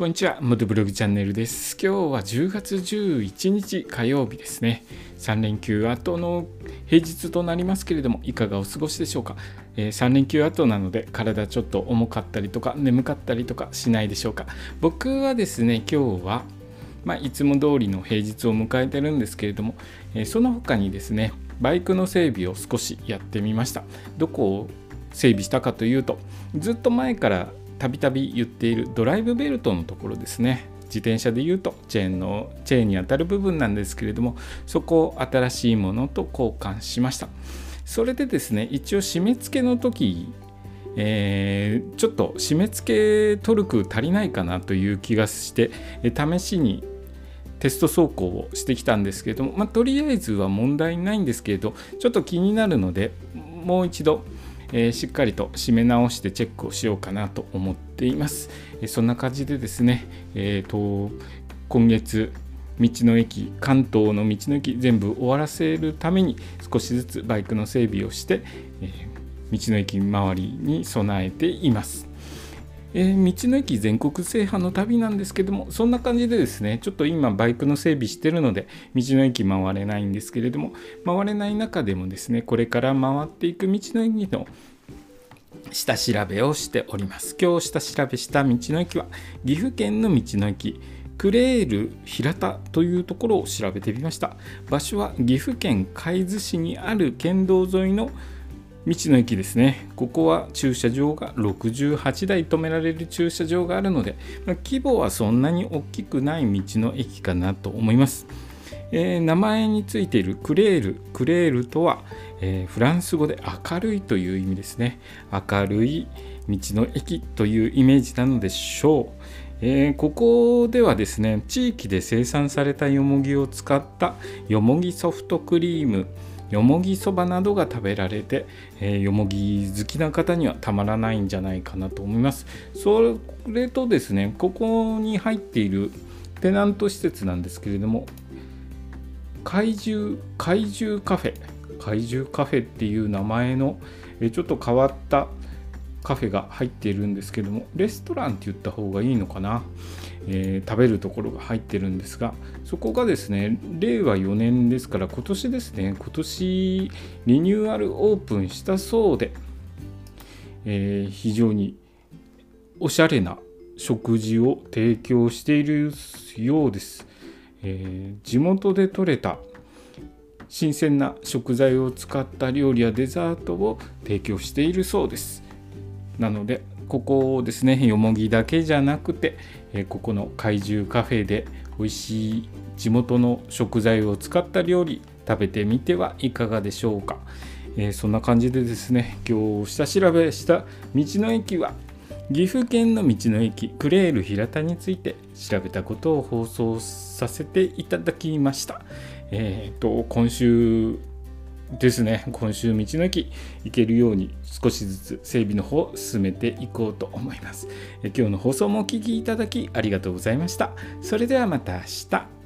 こんにちは、モトブログチャンネルです。今日は10月11日火曜日ですね。3連休後の平日となりますけれども、いかがお過ごしでしょうか？えー、3連休後なので、体ちょっと重かったりとか、眠かったりとかしないでしょうか？僕はですね、今日は、まあ、いつも通りの平日を迎えてるんですけれども、えー、その他にですね、バイクの整備を少しやってみました。どこを整備したかというと、ずっと前からたびたび言っているドライブベルトのところですね。自転車で言うとチェーンのチェーンにあたる部分なんですけれどもそこを新しいものと交換しました。それでですね一応締め付けの時えー、ちょっと締め付けトルク足りないかなという気がして試しにテスト走行をしてきたんですけれども、まあ、とりあえずは問題ないんですけれどちょっと気になるのでもう一度え、しっかりと締め直してチェックをしようかなと思っています。え、そんな感じでですね、えーと、今月道の駅関東の道の駅全部終わらせるために少しずつバイクの整備をして、え道の駅周りに備えています。えー、道の駅全国制覇の旅なんですけどもそんな感じでですねちょっと今バイクの整備してるので道の駅回れないんですけれども回れない中でもですねこれから回っていく道の駅の下調べをしております。今日下調べした道の駅は岐阜県の道の駅クレール平田というところを調べてみました。場所は岐阜県海津市にある県道沿いの道の駅ですね。ここは駐車場が68台止められる駐車場があるので、まあ、規模はそんなに大きくない道の駅かなと思います、えー、名前についているクレールクレールとは、えー、フランス語で明るいという意味ですね。明るい道の駅というイメージなのでしょう。えー、ここではですね地域で生産されたよもぎを使ったよもぎソフトクリーム。よもぎそばなどが食べられて、えー、よもぎ好きな方にはたまらないんじゃないかなと思います。それとですね、ここに入っているテナント施設なんですけれども、怪獣怪獣カフェ怪獣カフェっていう名前のちょっと変わったカフェが入っているんですけどもレストランって言った方がいいのかな、えー、食べるところが入ってるんですがそこがですね令和4年ですから今年ですね今年リニューアルオープンしたそうで、えー、非常におしゃれな食事を提供しているようです、えー、地元で採れた新鮮な食材を使った料理やデザートを提供しているそうです。なのでここをですねよもぎだけじゃなくて、えここの怪獣カフェで美味しい地元の食材を使った料理食べてみてはいかがでしょうか、え、そんな感じでですね今日下調べした道の駅は岐阜県の道の駅クレール平田について調べたことを放送させていただきました。えっ、ー、と今週ですね。今週道の駅行けるように少しずつ整備の方を進めていこうと思います。今日の放送もお聴きいただきありがとうございました。それではまた明日。